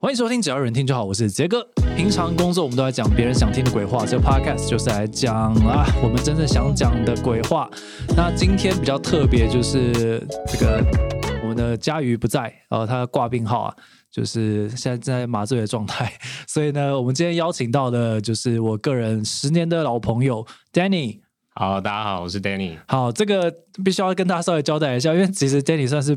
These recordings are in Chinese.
欢迎收听，只要有人听就好。我是杰哥。平常工作我们都在讲别人想听的鬼话，这个 podcast 就是来讲啊我们真正想讲的鬼话。那今天比较特别，就是这个我们的佳瑜不在，然呃，他挂病号啊，就是现在正在麻醉的状态。所以呢，我们今天邀请到的就是我个人十年的老朋友 Danny。好，大家好，我是 Danny。好，这个必须要跟大家稍微交代一下，因为其实 Danny 算是。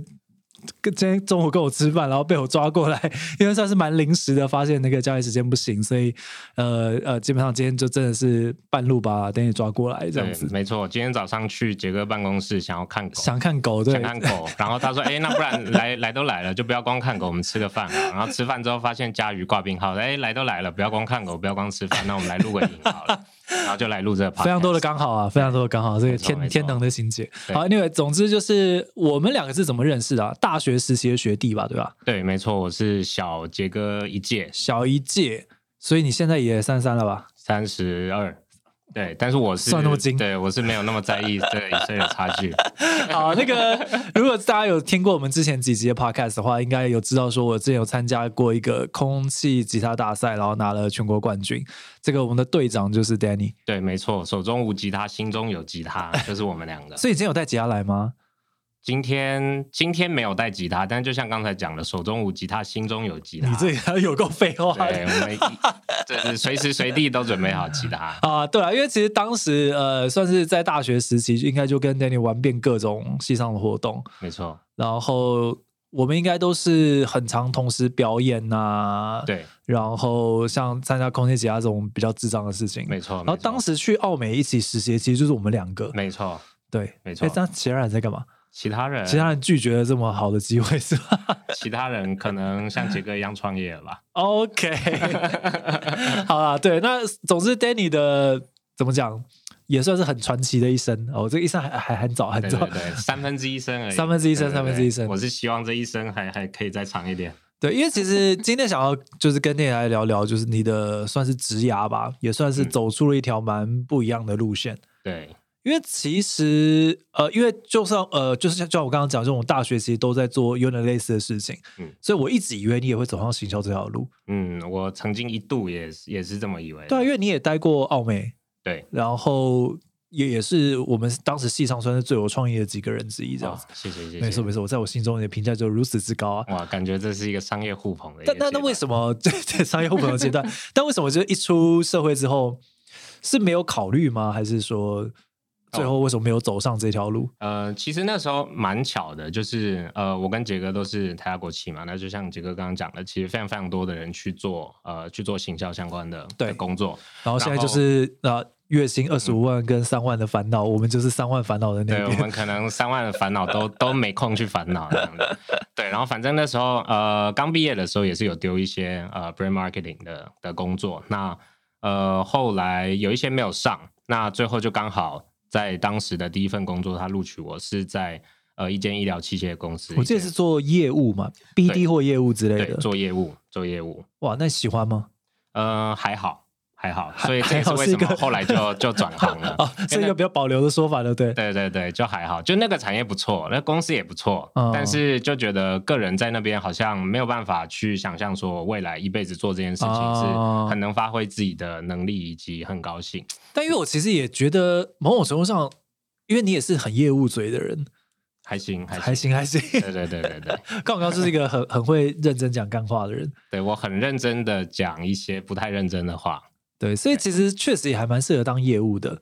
跟今天中午跟我吃饭，然后被我抓过来，因为算是蛮临时的，发现那个交易时间不行，所以呃呃，基本上今天就真的是半路把 Danny 抓过来这样子。没错，今天早上去杰哥办公室，想要看狗，想看狗，对，想看狗。然后他说：“哎，那不然来来都来了，就不要光看狗，我们吃个饭。”然后吃饭之后发现家瑜挂病号，哎，来都来了，不要光看狗，不要光吃饭，那我们来录个影好了。然后就来录这个，非常多的刚好啊，非常多的刚好，这个天天能的情节。好，因为总之就是我们两个是怎么认识的？大学时期的学弟吧，对吧？对，没错，我是小杰哥一届，小一届，所以你现在也三十三了吧？三十二。对，但是我是算那么精，对我是没有那么在意这一岁的差距。好，那个如果大家有听过我们之前几集的 podcast 的话，应该有知道说，我之前有参加过一个空气吉他大赛，然后拿了全国冠军。这个我们的队长就是 Danny。对，没错，手中无吉他，心中有吉他，就是我们两个。所以今天有带吉他来吗？今天今天没有带吉他，但是就像刚才讲的，手中无吉他，心中有吉他。你这里还有够废话。对，我们 就是随时随地都准备好吉他 啊。对啊，因为其实当时呃，算是在大学时期，应该就跟 Danny 玩遍各种系上的活动。没错。然后我们应该都是很常同时表演呐、啊。对。然后像参加空气吉他这种比较智障的事情。没错。然后当时去澳美一起实习，其实就是我们两个。没错。对，没错。哎，这样其他人在干嘛？其他人，其他人拒绝了这么好的机会是吧？其他人可能像杰哥一样创业了吧？OK，好啦，对，那总之 Danny 的怎么讲，也算是很传奇的一生哦。这个一生还还很早很早，对，对，对，三分之一生而已，三分之一生，三分之一生。我是希望这一生还还可以再长一点。对，因为其实今天想要就是跟 Danny 来聊聊，就是你的算是职涯吧，也算是走出了一条蛮不一样的路线。嗯、对。因为其实，呃，因为就算呃，就是像就像我刚刚讲，这种大学其实都在做有点类似的事情，嗯，所以我一直以为你也会走上行销这条路，嗯，我曾经一度也也是这么以为，对啊，因为你也待过澳美，对，然后也也是我们当时系上算是最有创意的几个人之一，这样子，谢谢谢谢，没错没错，我在我心中你的评价就如此之高啊，哇，感觉这是一个商业互捧的，但那那为什么 在在商业互捧的阶段，但为什么就一出社会之后是没有考虑吗？还是说？最后为什么没有走上这条路？呃，其实那时候蛮巧的，就是呃，我跟杰哥都是台大国企嘛，那就像杰哥刚刚讲的，其实非常非常多的人去做呃去做行销相关的对。的工作，然后现在就是呃月薪二十五万跟三万的烦恼，嗯，我们就是三万烦恼的那边，对，我们可能三万的烦恼都 都没空去烦恼这样的，对，然后反正那时候呃刚毕业的时候也是有丢一些呃 brand marketing 的的工作，那呃后来有一些没有上，那最后就刚好。在当时的第一份工作，他录取我是在呃一间医疗器械公司，我记得是做业务嘛，BD 或业务之类的，做业务，做业务。哇，那喜欢吗？呃，还好。还好，所以这也是为什么后来就就转行了。哦，是一个比较保留的说法的，对。对对对，就还好，就那个产业不错，那公司也不错，嗯，但是就觉得个人在那边好像没有办法去想象说未来一辈子做这件事情是很能发挥自己的能力以及很高兴。但因为我其实也觉得某种程度上，因为你也是很业务嘴的人，还行还行还行还行。对对对对对，刚刚是一个很很会认真讲干话的人，对我很认真的讲一些不太认真的话。对，所以其实确实也还蛮适合当业务的，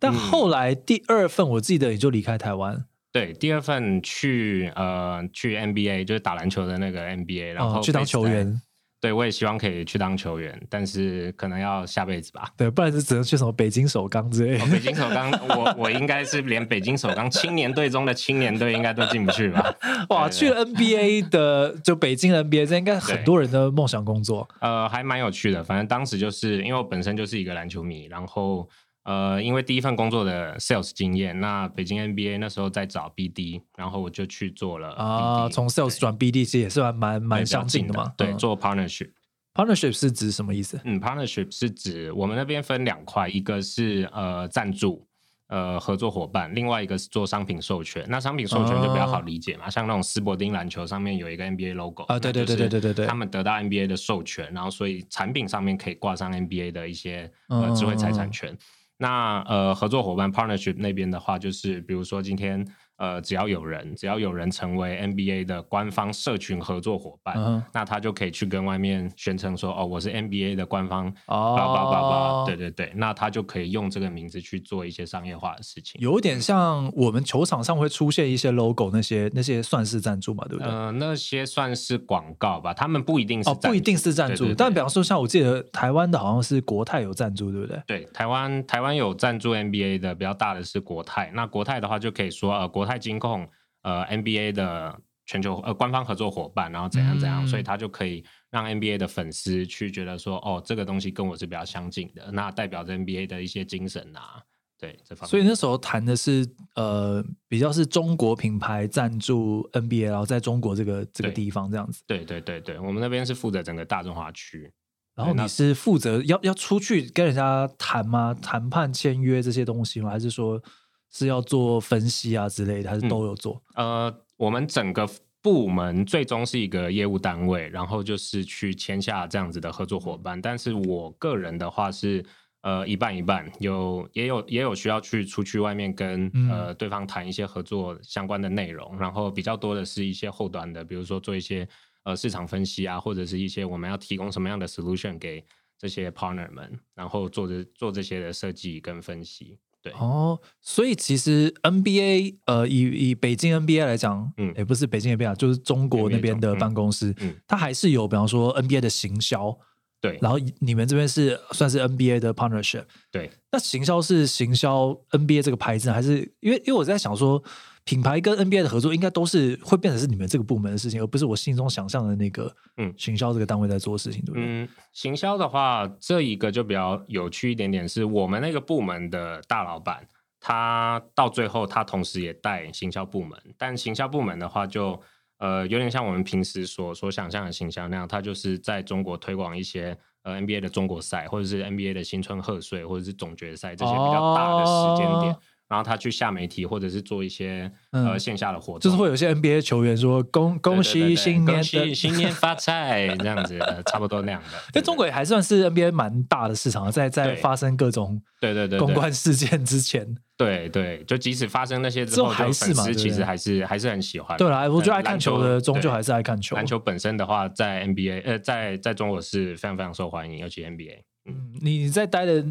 但后来第二份我记得也就离开台湾。嗯、对，第二份去呃去 NBA 就是打篮球的那个 NBA，然后、哦、去当球员。对，我也希望可以去当球员，但是可能要下辈子吧。对，不然就只能去什么北京首钢之类的。哦、北京首钢，我我应该是连北京首钢青年队中的青年队应该都进不去吧？哇，去了 NBA 的就北京 NBA，这应该很多人的梦想工作。呃，还蛮有趣的，反正当时就是因为我本身就是一个篮球迷，然后。呃，因为第一份工作的 sales 经验，那北京 NBA 那时候在找 BD，然后我就去做了啊。从 sales 转 BD 其实也是蛮蛮蛮相近的嘛。对，做 partnership。partnership 是指什么意思？嗯，partnership 是指我们那边分两块，一个是呃赞助，呃合作伙伴，另外一个是做商品授权。那商品授权就比较好理解嘛，哦、像那种斯伯丁篮球上面有一个 NBA logo 啊，对对对对对对对，他们得到 NBA 的授权，然后所以产品上面可以挂上 NBA 的一些呃智慧财产权。哦、那呃合作伙伴 partnership 那边的话，就是比如说今天。呃，只要有人，只要有人成为 NBA 的官方社群合作伙伴，嗯、那他就可以去跟外面宣称说：“哦，我是 NBA 的官方。”哦，叭叭叭叭，对对对，那他就可以用这个名字去做一些商业化的事情。有点像我们球场上会出现一些 logo，那些那些算是赞助嘛，对不对？呃，那些算是广告吧，他们不一定是哦，不一定是赞助。对对对，但比方说，像我记得台湾的好像是国泰有赞助，对不对？对，台湾台湾有赞助 NBA 的比较大的是国泰，那国泰的话就可以说呃，国泰金控。呃，NBA 的全球呃官方合作伙伴，然后怎样怎样，嗯、所以他就可以让 NBA 的粉丝去觉得说，哦，这个东西跟我是比较相近的，那代表着 NBA 的一些精神啊，对这方面。所以那时候谈的是呃，比较是中国品牌赞助 NBA，然后在中国这个这个地方这样子。对对对对，我们那边是负责整个大中华区，然后你是负责要要出去跟人家谈吗？谈判签约这些东西吗？还是说？是要做分析啊之类的，还是都有做？嗯、呃，我们整个部门最终是一个业务单位，然后就是去签下这样子的合作伙伴。但是我个人的话是呃一半一半，有也有也有需要去出去外面跟、嗯、呃对方谈一些合作相关的内容，然后比较多的是一些后端的，比如说做一些呃市场分析啊，或者是一些我们要提供什么样的 solution 给这些 partner 们，然后做这做这些的设计跟分析。对。哦，所以其实 NBA 呃，以以北京 NBA 来讲，嗯，也不是北京 NBA，就是中国那边的办公室，嗯，嗯，它还是有，比方说 NBA 的行销，对，然后你们这边是算是 NBA 的 partnership，对，那行销是行销 NBA 这个牌子，还是因为因为我在想说。品牌跟 NBA 的合作应该都是会变成是你们这个部门的事情，而不是我心中想象的那个嗯行销这个单位在做事情，对不对？嗯，行销的话，这一个就比较有趣一点点，是我们那个部门的大老板，他到最后他同时也带行销部门，但行销部门的话就呃有点像我们平时所所想象的行销那样，他就是在中国推广一些呃 NBA 的中国赛，或者是 NBA 的新春贺岁，或者是总决赛这些比较大的时间点。哦然后他去下媒体，或者是做一些、嗯、呃线下的活动，就是会有些 NBA 球员说恭恭喜新年，恭喜新年发财这样子，差不多那样的。在中国也还算是 NBA 蛮大的市场，在在发生各种对对对公关事件之前，对对，就即使发生那些之后，还是嘛，其实还是还是很喜欢。对啦，我觉得爱看球的终究还是爱看球。篮球本身的话，在 NBA 呃，在在中国是非常非常受欢迎，尤其 NBA。嗯，你在待了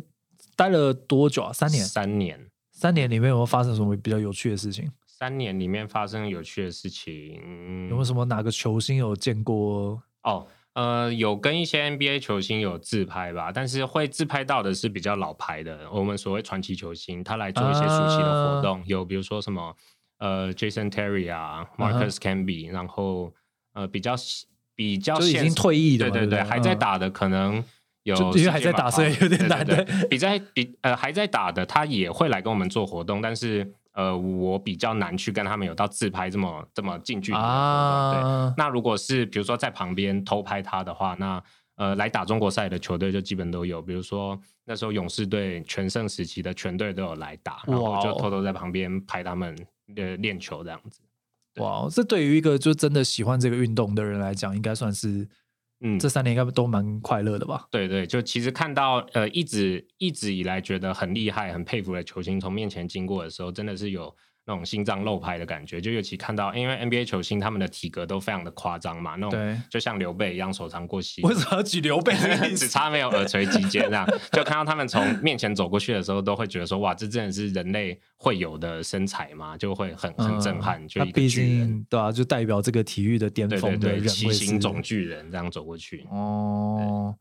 待了多久啊？三年？三年。三年里面有没有发生什么比较有趣的事情？三年里面发生有趣的事情，有没有什么哪个球星有见过？哦，呃，有跟一些 NBA 球星有自拍吧，但是会自拍到的是比较老牌的，我们所谓传奇球星，他来做一些暑期的活动，啊、有比如说什么呃 Jason Terry 啊，Marcus Camby，、啊、然后呃比较比较已经退役的，对对对，对还在打的可能。有因为还在打，所以有点难的。比在比呃还在打的，他也会来跟我们做活动，但是呃我比较难去跟他们有到自拍这么这么近距离。啊、对，那如果是比如说在旁边偷拍他的话，那呃来打中国赛的球队就基本都有，比如说那时候勇士队全盛时期的全队都有来打，然后就偷偷在旁边拍他们的练球这样子。哇，这对于一个就真的喜欢这个运动的人来讲，应该算是。嗯，这三年应该都蛮快乐的吧？对对，就其实看到呃，一直一直以来觉得很厉害、很佩服的球星从面前经过的时候，真的是有。那种心脏漏拍的感觉，就尤其看到，因为 NBA 球星他们的体格都非常的夸张嘛，那种就像刘备一样手长过膝。为什么要举刘备？只差没有耳垂肌腱这样，就看到他们从面前走过去的时候，都会觉得说，哇，这真的是人类会有的身材嘛，就会很很震撼。嗯、就一个巨人，对啊，就代表这个体育的巅峰的人，奇形种巨人这样走过去。哦，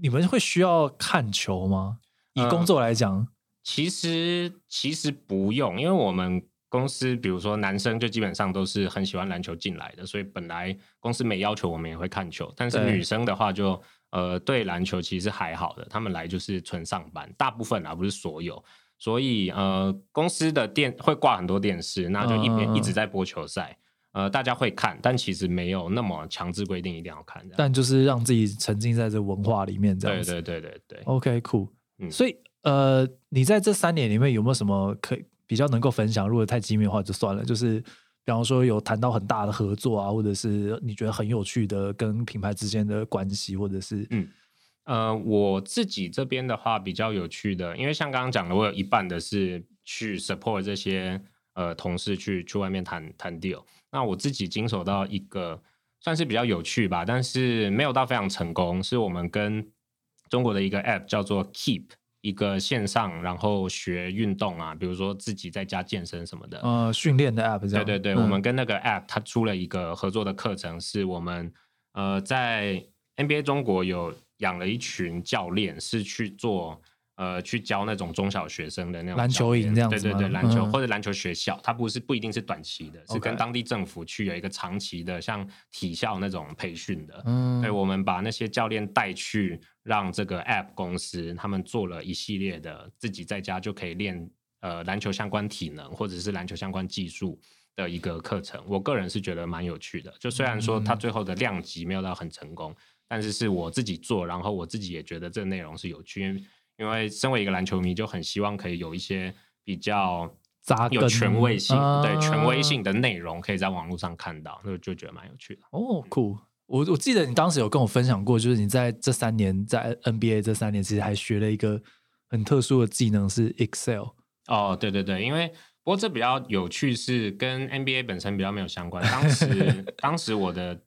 你们会需要看球吗？以工作来讲、嗯，其实其实不用，因为我们。公司比如说男生就基本上都是很喜欢篮球进来的，所以本来公司没要求我们也会看球。但是女生的话就呃对篮球其实还好的，他们来就是纯上班，大部分啊不是所有。所以呃公司的电会挂很多电视，那就一边一直在播球赛，呃大家会看，但其实没有那么强制规定一定要看。但就是让自己沉浸在这文化里面这样子。对对对对对。OK cool。嗯，所以呃，你在这三年里面有没有什么可以比较能够分享？如果太机密的话就算了。就是比方说有谈到很大的合作啊，或者是你觉得很有趣的跟品牌之间的关系，或者是嗯呃，我自己这边的话比较有趣的，因为像刚刚讲的，我有一半的是去 support 这些呃同事去去外面谈谈 deal。那我自己经手到一个算是比较有趣吧，但是没有到非常成功，是我们跟中国的一个 app 叫做 Keep。一个线上，然后学运动啊，比如说自己在家健身什么的，呃，训练的 app。对对对，嗯、我们跟那个 app 它出了一个合作的课程，是我们呃在 NBA 中国有养了一群教练，是去做。呃，去教那种中小学生的那种篮球营这样子，对对对，篮球、嗯、或者篮球学校，它不是不一定是短期的，是跟当地政府去有一个长期的，像体校那种培训的。嗯，对，我们把那些教练带去，让这个 App 公司他们做了一系列的自己在家就可以练呃篮球相关体能或者是篮球相关技术的一个课程。我个人是觉得蛮有趣的，就虽然说它最后的量级没有到很成功，嗯、但是是我自己做，然后我自己也觉得这个内容是有趣。因为身为一个篮球迷，就很希望可以有一些比较有权威性、啊、对权威性的内容，可以在网络上看到，就就觉得蛮有趣的。哦，酷！我我记得你当时有跟我分享过，就是你在这三年在 NBA 这三年，其实还学了一个很特殊的技能是 Excel。哦，对对对，因为不过这比较有趣，是跟 NBA 本身比较没有相关。当时 当时我的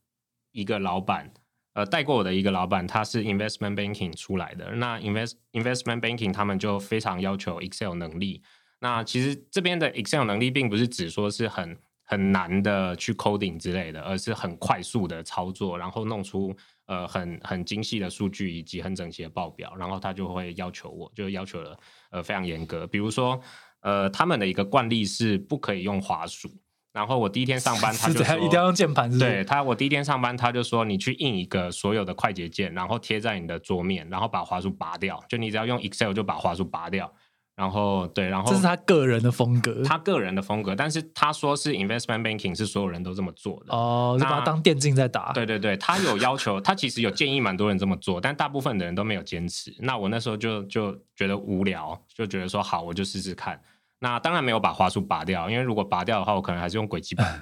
一个老板。呃，带过我的一个老板，他是 investment banking 出来的。那 invest investment banking 他们就非常要求 Excel 能力。那其实这边的 Excel 能力，并不是指说是很很难的去 coding 之类的，而是很快速的操作，然后弄出呃很很精细的数据以及很整齐的报表。然后他就会要求我，就要求了呃非常严格。比如说，呃，他们的一个惯例是不可以用滑鼠。然后我第一天上班，他 就说一定要用键盘。对他，我第一天上班，他就说你去印一个所有的快捷键，然后贴在你的桌面，然后把滑鼠拔掉。就你只要用 Excel 就把滑鼠拔掉。然后对，然后这是他个人的风格，他个人的风格。但是他说是 Investment Banking 是所有人都这么做的哦，就把它当电竞在打。对对对，他有要求，他其实有建议蛮多人这么做，但大部分的人都没有坚持。那我那时候就就觉得无聊，就觉得说好，我就试试看。那当然没有把滑鼠拔掉，因为如果拔掉的话，我可能还是用轨迹板。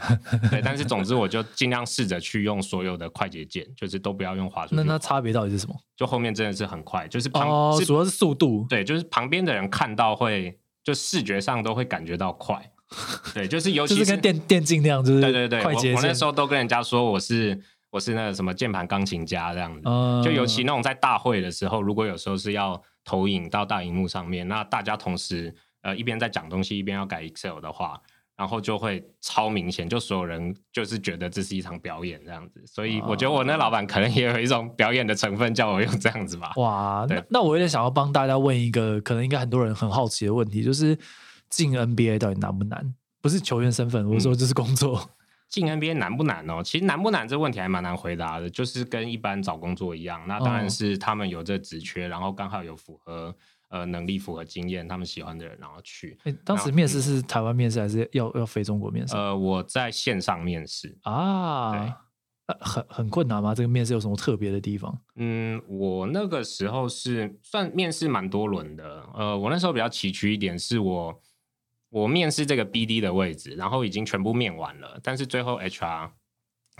对，但是总之我就尽量试着去用所有的快捷键，就是都不要用滑鼠。那那差别到底是什么？就后面真的是很快，就是旁哦，主要是速度。对，就是旁边的人看到会，就视觉上都会感觉到快。对，就是尤其是，是跟电电竞那样，就是对对对，快捷键。我我那时候都跟人家说我是我是那个什么键盘钢琴家这样子。嗯。就尤其那种在大会的时候，如果有时候是要投影到大荧幕上面，那大家同时。呃，一边在讲东西，一边要改 Excel 的话，然后就会超明显，就所有人就是觉得这是一场表演这样子。所以我觉得我那老板可能也有一种表演的成分，叫我用这样子吧。哇，那那我有点想要帮大家问一个，可能应该很多人很好奇的问题，就是进 NBA 到底难不难？不是球员身份，我说这是工作。进 NBA 难不难哦？其实难不难这问题还蛮难回答的，就是跟一般找工作一样。那当然是他们有这职缺，然后刚好有符合。呃，能力符合经验，他们喜欢的人，然后去。欸、当时面试是台湾面试，还是要要飞中国面试？呃，我在线上面试啊，呃、很很困难吗？这个面试有什么特别的地方？嗯，我那个时候是算面试蛮多轮的。呃，我那时候比较崎岖一点，是我我面试这个 BD 的位置，然后已经全部面完了，但是最后 HR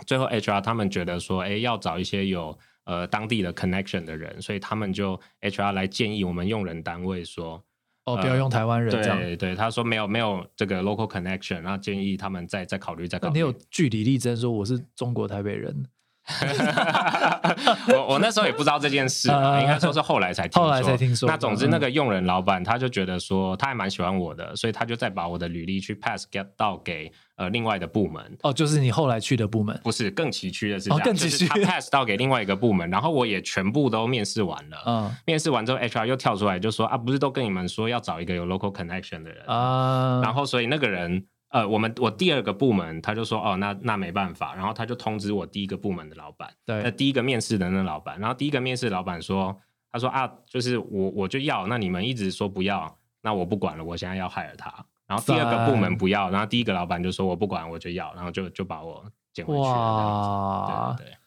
最后 HR 他们觉得说，哎、欸，要找一些有。呃，当地的 connection 的人，所以他们就 HR 来建议我们用人单位说，哦，不要用台湾人。对、呃、对，他说没有没有这个 local connection，然后建议他们再再考虑再考虑。你有据理力争说我是中国台北人？我我那时候也不知道这件事，呃、应该说是后来才听说。后来才听说。那总之那个用人老板他就觉得说他还蛮喜欢我的，所以他就再把我的履历去 pass get 到给呃另外的部门。哦，就是你后来去的部门？不是，更崎岖的是这样，哦、更崎岖。就是他 pass 到给另外一个部门，然后我也全部都面试完了。嗯。面试完之后，HR 又跳出来就说啊，不是都跟你们说要找一个有 local connection 的人啊？然后所以那个人。呃，我们我第二个部门他就说，哦，那那没办法，然后他就通知我第一个部门的老板，对，那第一个面试的那老板，然后第一个面试老板说，他说啊，就是我我就要，那你们一直说不要，那我不管了，我现在要 hire 他，然后第二个部门不要，然后第一个老板就说我不管，我就要，然后就就把我捡回去了，哇，对对对，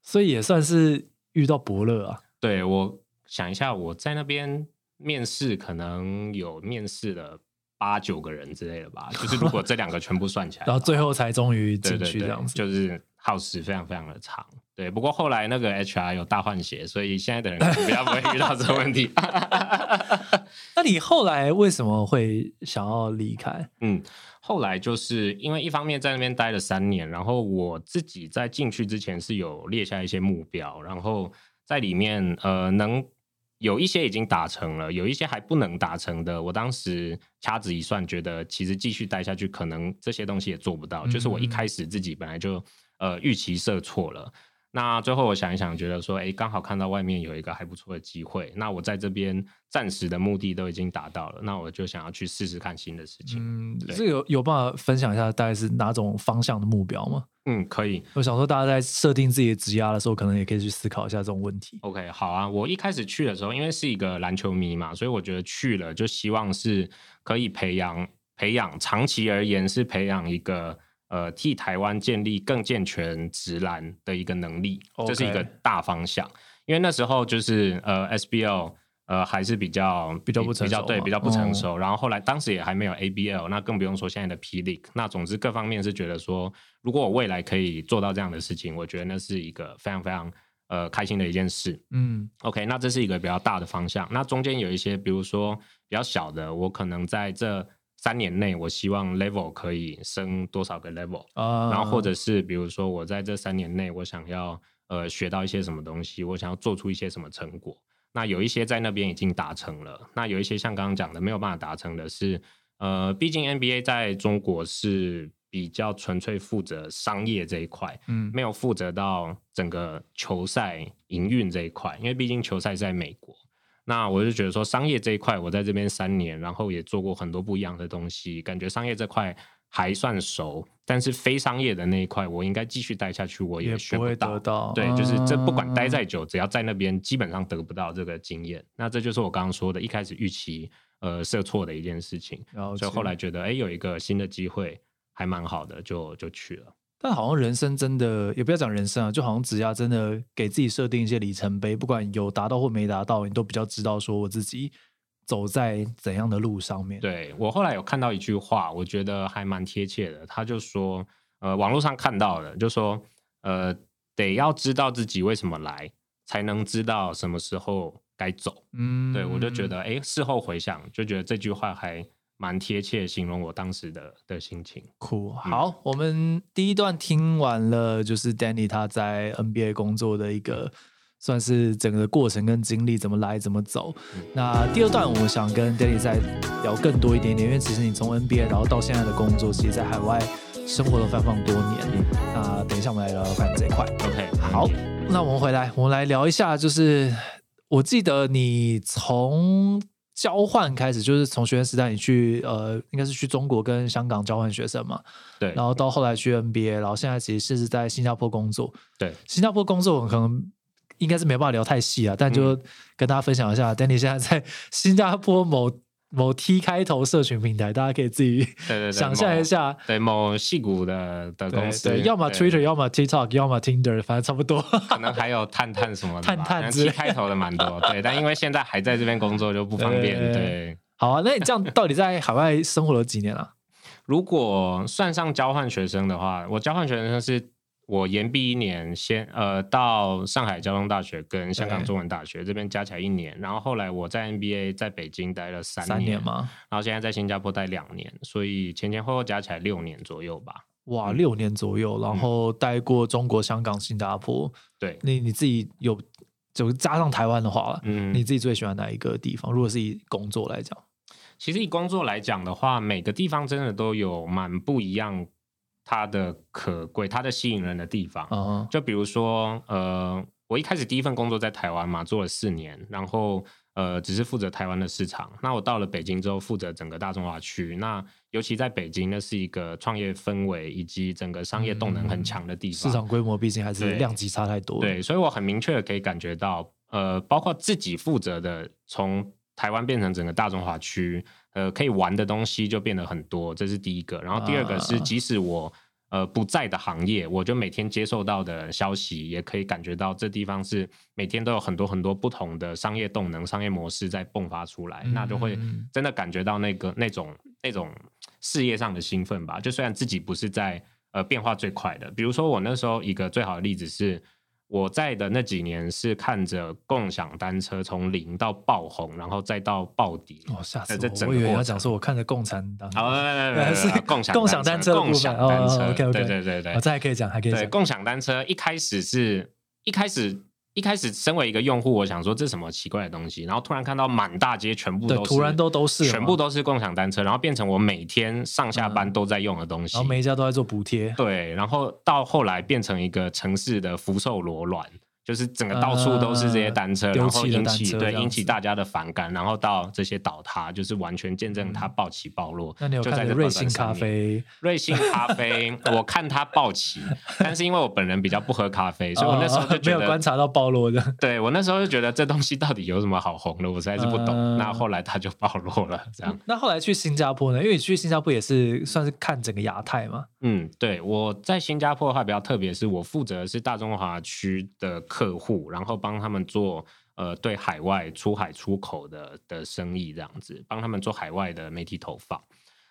所以也算是遇到伯乐啊，对，我想一下，我在那边。面试可能有面试了八九个人之类的吧，就是如果这两个全部算起来，然后最后才终于进去这样子，就是耗时非常非常的长。对，不过后来那个 HR 有大换血，所以现在的人比较不会遇到这个问题。那你后来为什么会想要离开？嗯，后来就是因为一方面在那边待了三年，然后我自己在进去之前是有列下一些目标，然后在里面呃能有一些已经达成了，有一些还不能达成的。我当时掐指一算，觉得其实继续待下去，可能这些东西也做不到。嗯、就是我一开始自己本来就呃预期设错了。那最后我想一想，觉得说，哎，刚好看到外面有一个还不错的机会，那我在这边暂时的目的都已经达到了，那我就想要去试试看新的事情。嗯，这个有有办法分享一下大概是哪种方向的目标吗？嗯，可以。我想说，大家在设定自己的职涯的时候，可能也可以去思考一下这种问题。OK，好啊。我一开始去的时候，因为是一个篮球迷嘛，所以我觉得去了就希望是可以培养培养，长期而言是培养一个。呃，替台湾建立更健全职篮的一个能力.这是一个大方向。因为那时候就是呃，SBL 呃还是比较比较不成熟，比较对比较不成熟。哦、然后后来当时也还没有 ABL，那更不用说现在的 P League。那总之各方面是觉得说，如果我未来可以做到这样的事情，我觉得那是一个非常非常呃开心的一件事。嗯，OK，那这是一个比较大的方向。那中间有一些，比如说比较小的，我可能在这。三年内，我希望 level 可以升多少个 level，、uh, 然后或者是比如说我在这三年内，我想要呃学到一些什么东西，我想要做出一些什么成果。那有一些在那边已经达成了，那有一些像刚刚讲的没有办法达成的是，呃，毕竟 NBA 在中国是比较纯粹负责商业这一块，嗯，没有负责到整个球赛营运这一块，因为毕竟球赛在美国。那我就觉得说，商业这一块，我在这边三年，然后也做过很多不一样的东西，感觉商业这块还算熟，但是非商业的那一块，我应该继续待下去，我也学不到。不会得到。对，就是这不管待再久，只要在那边，基本上得不到这个经验。那这就是我刚刚说的，一开始预期呃设错的一件事情，所以后来觉得，哎，有一个新的机会还蛮好的，就就去了。但好像人生真的，也不要讲人生啊，就好像职涯真的给自己设定一些里程碑，不管有达到或没达到，你都比较知道说我自己走在怎样的路上面。对，我后来有看到一句话，我觉得还蛮贴切的。他就说，呃，网络上看到的，就说，呃，得要知道自己为什么来，才能知道什么时候该走。嗯，对，我就觉得，哎，事后回想，就觉得这句话还。蛮贴切，形容我当时的的心情。酷，好，嗯、我们第一段听完了，就是 Danny 他在 NBA 工作的一个，算是整个过程跟经历，怎么来怎么走。嗯、那第二段，我想跟 Danny 再聊更多一点点，因为其实你从 NBA 然后到现在的工作，其实在海外生活了非常多年。嗯、那等一下我们来聊聊看这一块。OK，好，那我们回来，我们来聊一下，就是我记得你从。交换开始就是从学生时代，你去呃，应该是去中国跟香港交换学生嘛，对。然后到后来去 NBA，然后现在其实是在新加坡工作，对。新加坡工作可能应该是没办法聊太细啊，但就跟大家分享一下，嗯，Danny 现在在新加坡某。某 T 开头社群平台，大家可以自己想象一下，对某矽谷的的公司，对，对，要么 Twitter，要么 TikTok，要么 Tinder，反正差不多，可能还有探探什么的，探探 T 开头的蛮多，对，但因为现在还在这边工作就不方便，对，对。好啊，那你这样到底在海外生活了几年了？如果算上交换学生的话，我交换学生是。我延毕一年，先呃到上海交通大学跟香港中文大学这边加起来一年，然后后来我在 NBA 在北京待了三年，三年吗？然后现在在新加坡待两年，所以前前后后加起来六年左右吧。哇，六年左右，然后待过中国、香港、新加坡。对，你你自己有就加上台湾的话，嗯，你自己最喜欢哪一个地方？如果是以工作来讲，其实以工作来讲的话，每个地方真的都有蛮不一样。它的可贵，它的吸引人的地方，uh huh. 就比如说，呃，我一开始第一份工作在台湾嘛，做了四年，然后呃，只是负责台湾的市场。那我到了北京之后，负责整个大中华区。那尤其在北京，那是一个创业氛围以及整个商业动能很强的地方。嗯、市场规模毕竟还是量级差太多对。对，所以我很明确的可以感觉到，呃，包括自己负责的，从台湾变成整个大中华区。呃，可以玩的东西就变得很多，这是第一个。然后第二个是，即使我呃不在的行业，我就每天接受到的消息，也可以感觉到这地方是每天都有很多很多不同的商业动能、商业模式在迸发出来，嗯、那就会真的感觉到那个那种那种事业上的兴奋吧。就虽然自己不是在呃变化最快的，比如说我那时候一个最好的例子是。我在的那几年是看着共享单车从零到爆红，然后再到暴跌。哦，吓死我！我以为要讲说我看着共产党。好，是共享共享单车，共享单车。OK OK，对对对这还可以讲，还可以讲。共享单车一开始是一开始。一开始身为一个用户，我想说这是什么奇怪的东西，然后突然看到满大街全部都是，突然都都是，全部都是共享单车，然后变成我每天上下班都在用的东西，嗯、然后每一家都在做补贴，对，然后到后来变成一个城市的福寿螺卵。就是整个到处都是这些单车，呃、然后引起对引起大家的反感，然后到这些倒塌，就是完全见证它暴起暴落。那你有看瑞幸咖啡？瑞幸咖啡，我看它暴起，但是因为我本人比较不喝咖啡，所以我那时候就觉得、哦、没有观察到暴落的。对，我那时候就觉得这东西到底有什么好红的，我实在是不懂。呃、那后来它就暴落了，这样。那后来去新加坡呢？因为你去新加坡也是算是看整个亚太嘛。嗯，对，我在新加坡的话比较特别，是我负责的是大中华区的客户，然后帮他们做呃对海外出海出口的的生意这样子，帮他们做海外的媒体投放，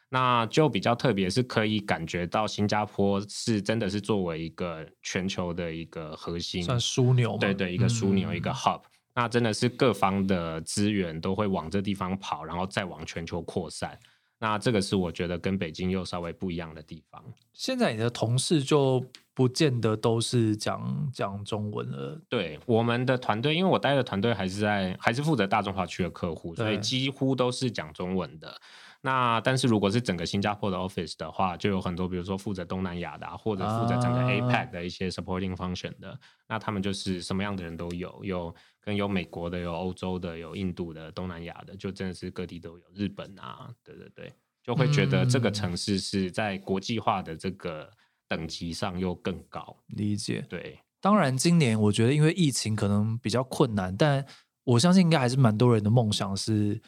那就比较特别，是可以感觉到新加坡是真的是作为一个全球的一个核心，算枢纽，对对，一个枢纽，嗯、一个 hub，那真的是各方的资源都会往这地方跑，然后再往全球扩散。那这个是我觉得跟北京又稍微不一样的地方。现在你的同事就不见得都是讲讲中文了。对，我们的团队，因为我待的团队还是在还是负责大中华区的客户，所以几乎都是讲中文的。那但是如果是整个新加坡的 office 的话，就有很多，比如说负责东南亚的，或者负责整个 APEC 的一些 supporting function 的，啊、那他们就是什么样的人都有，有跟有美国的，有欧洲的，有印度的，东南亚的，就真的是各地都有，日本啊，对对对，就会觉得这个城市是在国际化的这个等级上又更高。理解，对。当然，今年我觉得因为疫情可能比较困难，但我相信应该还是蛮多人的梦想是。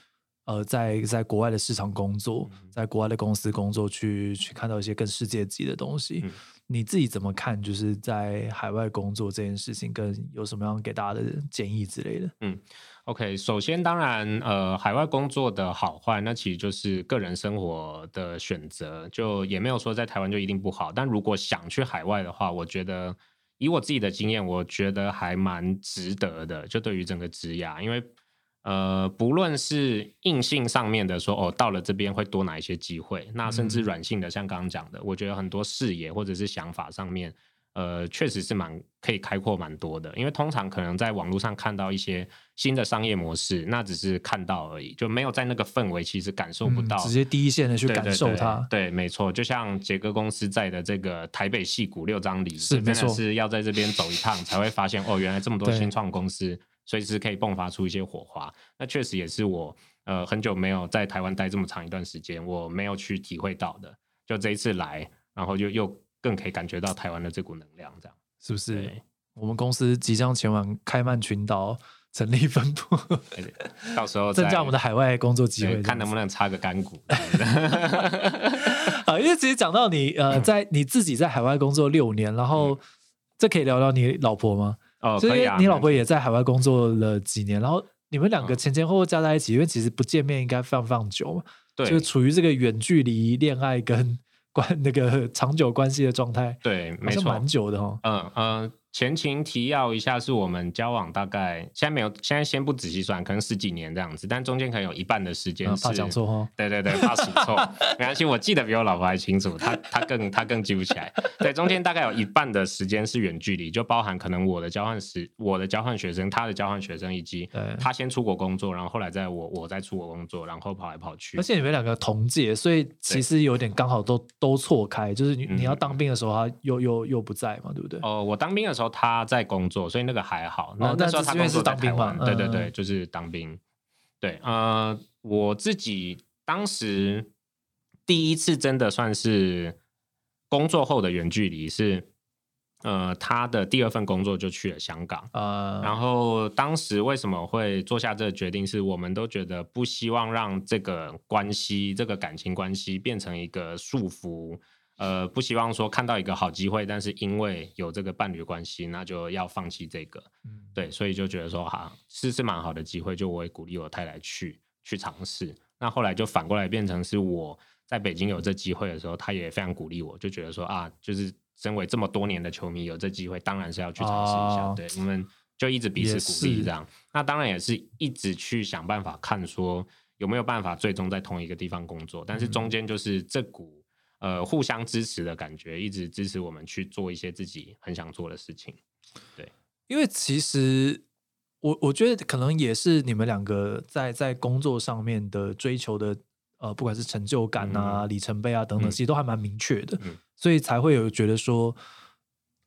呃，在在国外的市场工作，在国外的公司工作，去去看到一些更世界级的东西。嗯、你自己怎么看？就是在海外工作这件事情，跟有什么样给大家的建议之类的？嗯，OK，首先当然，呃，海外工作的好坏，那其实就是个人生活的选择，就也没有说在台湾就一定不好。但如果想去海外的话，我觉得以我自己的经验，我觉得还蛮值得的。就对于整个职涯，因为。呃，不论是硬性上面的说，哦，到了这边会多哪一些机会，那甚至软性的，像刚刚讲的，我觉得很多视野或者是想法上面，呃，确实是蛮可以开阔蛮多的。因为通常可能在网络上看到一些新的商业模式，那只是看到而已，就没有在那个氛围，其实感受不到，直接第一线的去感受它。对，没错，就像杰哥公司在的这个台北戏谷六张里，是真的是要在这边走一趟才会发现，哦，原来这么多新创公司。随时可以迸发出一些火花，那确实也是我呃很久没有在台湾待这么长一段时间，我没有去体会到的。就这一次来，然后就又更可以感觉到台湾的这股能量，这样是不是？我们公司即将前往开曼群岛成立分部，到时候增加我们的海外工作机会，看能不能插个干股。啊，因为其实讲到你呃，在你自己在海外工作六年，然后、嗯、这可以聊聊你老婆吗？哦，所以你老婆也在海外工作了几年，然后你们两个前前后后加在一起，因为其实不见面应该非常非常久嘛，对，就处于这个远距离恋爱跟关那个长久关系的状态，对，没错，蛮久的哈，嗯嗯。前情提要一下，是我们交往大概现在没有，现在先不仔细算，可能十几年这样子，但中间可能有一半的时间是，怕讲错哈，对对对，怕数错，没关系，我记得比我老婆还清楚，她她更她更记不起来。对，中间大概有一半的时间是远距离，就包含可能我的交换时，我的交换学生，他的交换学生，以及他先出国工作，然后后来在我我在出国工作，然后跑来跑去。而且你们两个同届，所以其实有点刚好都都错开，就是你你要当兵的时候，他又又又不在嘛，对不对？哦、呃，我当兵的时候他在工。作，所以那个还好。那那时候他工作在台湾，对对对，就是当兵。对，呃，我自己当时第一次真的算是工作后的远距离是，呃，他的第二份工作就去了香港。呃，然后当时为什么会做下这个决定？是我们都觉得不希望让这个关系、这个感情关系变成一个束缚。呃，不希望说看到一个好机会，但是因为有这个伴侣关系，那就要放弃这个。嗯，对，所以就觉得说哈，是是蛮好的机会，就我也鼓励我太太去去尝试。那后来就反过来变成是我在北京有这机会的时候，他也非常鼓励我，就觉得说啊，就是身为这么多年的球迷，有这机会当然是要去尝试一下。哦、对，我们就一直彼此鼓励这样。那当然也是一直去想办法看说有没有办法最终在同一个地方工作，但是中间就是这股。呃，互相支持的感觉，一直支持我们去做一些自己很想做的事情。对，因为其实我我觉得可能也是你们两个在在工作上面的追求的，呃，不管是成就感啊、嗯、里程碑啊等等，其实都还蛮明确的，嗯、所以才会有觉得说，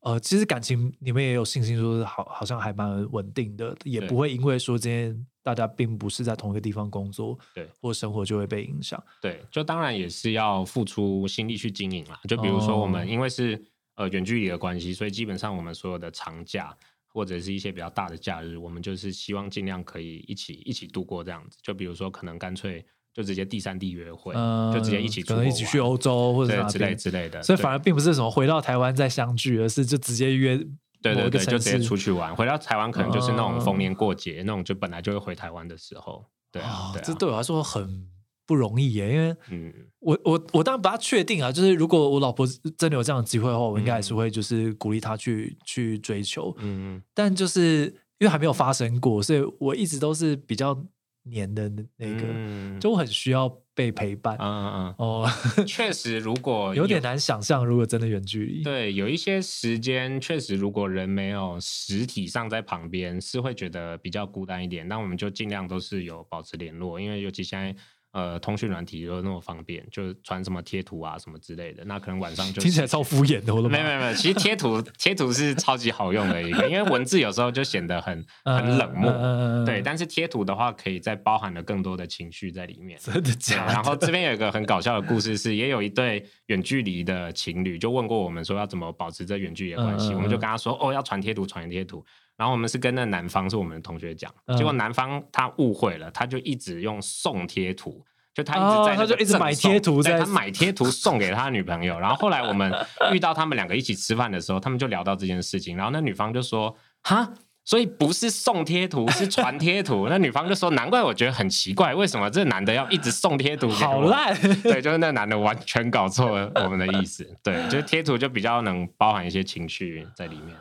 呃，其实感情你们也有信心，说好好像还蛮稳定的，也不会因为说今天。大家并不是在同一个地方工作，对，或生活就会被影响。对，就当然也是要付出心力去经营啦。就比如说我们因为是、哦、呃远距离的关系，所以基本上我们所有的长假或者是一些比较大的假日，我们就是希望尽量可以一起一起度过这样子。就比如说可能干脆就直接第三地约会，嗯、就直接一起可能一起去欧洲或者之类之类的。所以反而并不是什么回到台湾再相聚，而是就直接约。对对对，就直接出去玩，回到台湾可能就是那种逢年过节、嗯、那种，就本来就会回台湾的时候。对啊，对啊，这对我来说很不容易耶，因为嗯，我我我当然不大确定啊，就是如果我老婆真的有这样的机会的话，我应该还是会就是鼓励她去去追求。嗯，但就是因为还没有发生过，所以我一直都是比较黏的那个，嗯、就我很需要。被陪伴，嗯嗯嗯，哦，确实，如果有，有点难想象，如果真的远距离，对，有一些时间，确实，如果人没有实体上在旁边，是会觉得比较孤单一点。那我们就尽量都是有保持联络，因为尤其现在。呃，通讯软体又那么方便，就是传什么贴图啊什么之类的，那可能晚上就 听起来超敷衍的。我都没有没有没有，其实贴图 贴图是超级好用的一个，因为文字有时候就显得很很冷漠，嗯、对。但是贴图的话，可以再包含了更多的情绪在里面。真的假的？然后这边有一个很搞笑的故事是，也有一对远距离的情侣就问过我们说要怎么保持这远距离的关系，嗯、我们就跟他说哦，要传贴图，传贴图。然后我们是跟那男方是我们的同学讲，结果男方他误会了，他就一直用送贴图，就他一直在、哦，他就一直买贴图在，他买贴图送给他女朋友。然后后来我们 遇到他们两个一起吃饭的时候，他们就聊到这件事情。然后那女方就说：“哈，所以不是送贴图，是传贴图。”那女方就说：“难怪我觉得很奇怪，为什么这男的要一直送贴图给我？”好烂，对，就是那男的完全搞错了我们的意思。对，就是贴图就比较能包含一些情绪在里面。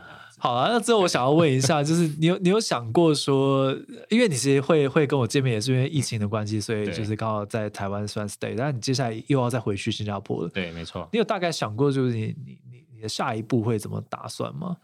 好啊，那最后我想要问一下，就是你有你有想过说，因为你其实会会跟我见面，也是因为疫情的关系，所以就是刚好在台湾算 stay，但你接下来又要再回去新加坡了。对，没错。你有大概想过，就是你你你你的下一步会怎么打算吗？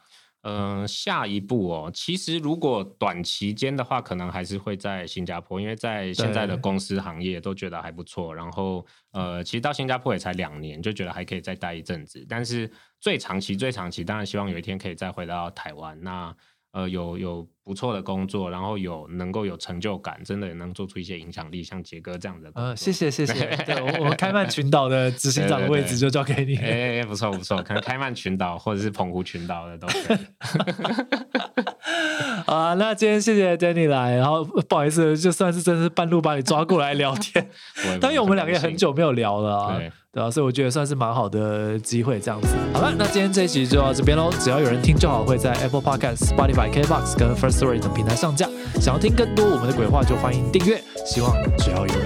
嗯、呃，下一步哦，其实如果短期间的话，可能还是会在新加坡，因为在现在的公司行业都觉得还不错。然后呃，其实到新加坡也才两年，就觉得还可以再待一阵子。但是最长期、最长期，当然希望有一天可以再回到台湾。那呃，有有不错的工作，然后有能够有成就感，真的也能做出一些影响力，像杰哥这样的。呃，谢谢 谢谢。对，我们开曼群岛的执行长的位置就交给你。哎，不错不错，可能开曼群岛或者是澎湖群岛的都可以。好啊，那今天谢谢 Danny 来，然后不好意思，就算是真是半路把你抓过来聊天，但因为我们两个也很久没有聊了啊。对。对啊，所以我觉得算是蛮好的机会，这样子。好了，那今天这一集就到这边喽。只要有人听就好，会在 Apple Podcast、Spotify、KBox 跟 Firstory 等平台上架。想要听更多我们的鬼话，就欢迎订阅。希望只要有人。